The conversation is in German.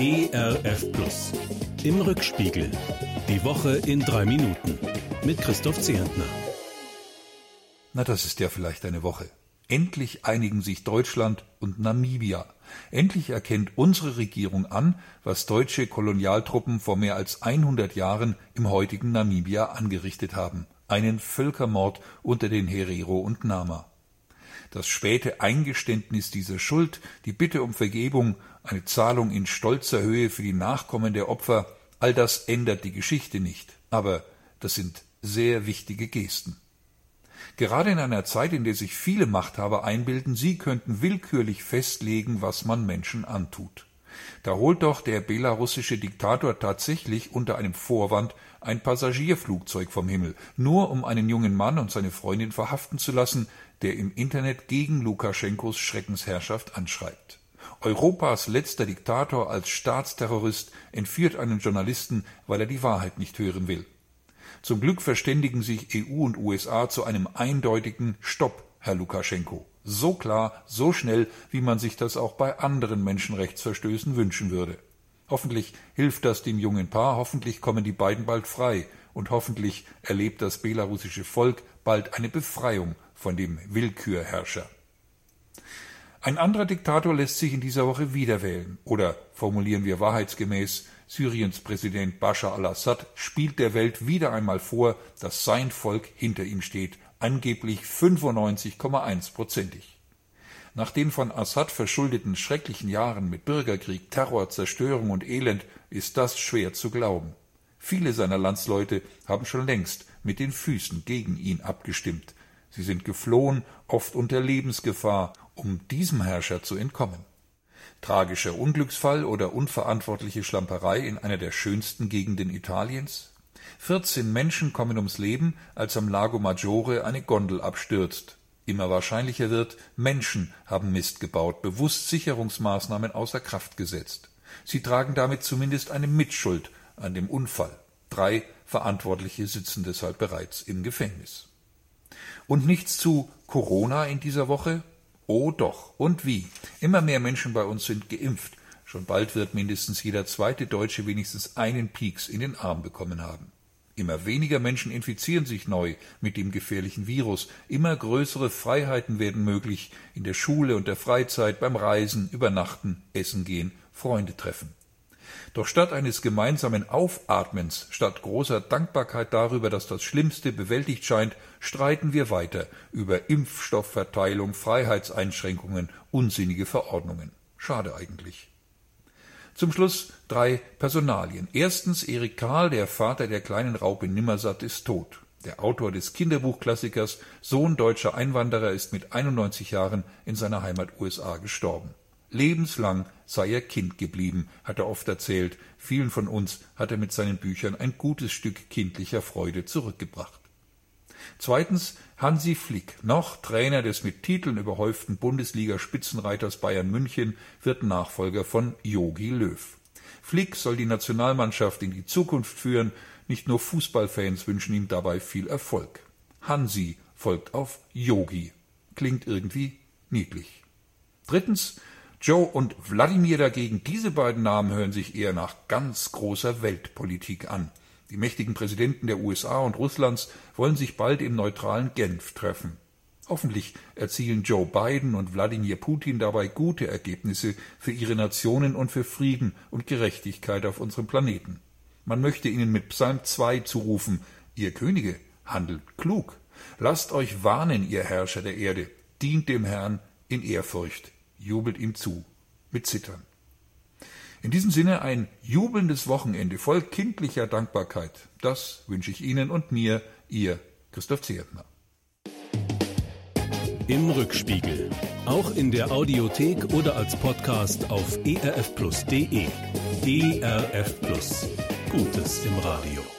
ERF Plus. Im Rückspiegel. Die Woche in drei Minuten. Mit Christoph Zehentner. Na, das ist ja vielleicht eine Woche. Endlich einigen sich Deutschland und Namibia. Endlich erkennt unsere Regierung an, was deutsche Kolonialtruppen vor mehr als 100 Jahren im heutigen Namibia angerichtet haben. Einen Völkermord unter den Herero und Nama. Das späte Eingeständnis dieser Schuld, die Bitte um Vergebung, eine Zahlung in stolzer Höhe für die Nachkommen der Opfer, all das ändert die Geschichte nicht. Aber das sind sehr wichtige Gesten. Gerade in einer Zeit, in der sich viele Machthaber einbilden, sie könnten willkürlich festlegen, was man Menschen antut. Da holt doch der belarussische Diktator tatsächlich unter einem Vorwand ein Passagierflugzeug vom Himmel, nur um einen jungen Mann und seine Freundin verhaften zu lassen, der im Internet gegen Lukaschenkos Schreckensherrschaft anschreibt. Europas letzter Diktator als Staatsterrorist entführt einen Journalisten, weil er die Wahrheit nicht hören will. Zum Glück verständigen sich EU und USA zu einem eindeutigen Stopp, Herr Lukaschenko. So klar, so schnell, wie man sich das auch bei anderen Menschenrechtsverstößen wünschen würde. Hoffentlich hilft das dem jungen Paar, hoffentlich kommen die beiden bald frei und hoffentlich erlebt das belarussische Volk bald eine Befreiung von dem Willkürherrscher. Ein anderer Diktator lässt sich in dieser Woche wiederwählen. Oder formulieren wir wahrheitsgemäß, Syriens Präsident Bashar al-Assad spielt der Welt wieder einmal vor, dass sein Volk hinter ihm steht, angeblich 95,1 prozentig. Nach den von Assad verschuldeten schrecklichen Jahren mit Bürgerkrieg, Terror, Zerstörung und Elend ist das schwer zu glauben. Viele seiner Landsleute haben schon längst mit den Füßen gegen ihn abgestimmt. Sie sind geflohen, oft unter Lebensgefahr, um diesem Herrscher zu entkommen. Tragischer Unglücksfall oder unverantwortliche Schlamperei in einer der schönsten Gegenden Italiens? 14 Menschen kommen ums Leben, als am Lago Maggiore eine Gondel abstürzt. Immer wahrscheinlicher wird, Menschen haben Mist gebaut, bewusst Sicherungsmaßnahmen außer Kraft gesetzt. Sie tragen damit zumindest eine Mitschuld an dem Unfall. Drei Verantwortliche sitzen deshalb bereits im Gefängnis. Und nichts zu Corona in dieser Woche? Oh doch. Und wie? Immer mehr Menschen bei uns sind geimpft. Schon bald wird mindestens jeder zweite Deutsche wenigstens einen Pieks in den Arm bekommen haben. Immer weniger Menschen infizieren sich neu mit dem gefährlichen Virus. Immer größere Freiheiten werden möglich in der Schule und der Freizeit, beim Reisen, Übernachten, Essen gehen, Freunde treffen. Doch statt eines gemeinsamen Aufatmens, statt großer Dankbarkeit darüber, dass das Schlimmste bewältigt scheint, streiten wir weiter über Impfstoffverteilung, Freiheitseinschränkungen, unsinnige Verordnungen. Schade eigentlich. Zum Schluss drei Personalien. Erstens Erik Karl, der Vater der kleinen Raupe Nimmersatt, ist tot. Der Autor des Kinderbuchklassikers, Sohn deutscher Einwanderer, ist mit 91 Jahren in seiner Heimat USA gestorben. Lebenslang sei er Kind geblieben, hat er oft erzählt. Vielen von uns hat er mit seinen Büchern ein gutes Stück kindlicher Freude zurückgebracht. Zweitens Hansi Flick, noch Trainer des mit Titeln überhäuften Bundesliga-Spitzenreiters Bayern München, wird Nachfolger von Jogi Löw. Flick soll die Nationalmannschaft in die Zukunft führen. Nicht nur Fußballfans wünschen ihm dabei viel Erfolg. Hansi folgt auf Yogi. Klingt irgendwie niedlich. Drittens, Joe und Wladimir dagegen, diese beiden Namen hören sich eher nach ganz großer Weltpolitik an. Die mächtigen Präsidenten der USA und Russlands wollen sich bald im neutralen Genf treffen. Hoffentlich erzielen Joe Biden und Wladimir Putin dabei gute Ergebnisse für ihre Nationen und für Frieden und Gerechtigkeit auf unserem Planeten. Man möchte ihnen mit Psalm 2 zurufen, ihr Könige, handelt klug. Lasst euch warnen, ihr Herrscher der Erde, dient dem Herrn in Ehrfurcht, jubelt ihm zu, mit Zittern. In diesem Sinne ein jubelndes Wochenende voll kindlicher Dankbarkeit. Das wünsche ich Ihnen und mir, Ihr Christoph Zehentner. Im Rückspiegel. Auch in der Audiothek oder als Podcast auf erfplus.de. ERF Plus. Gutes im Radio.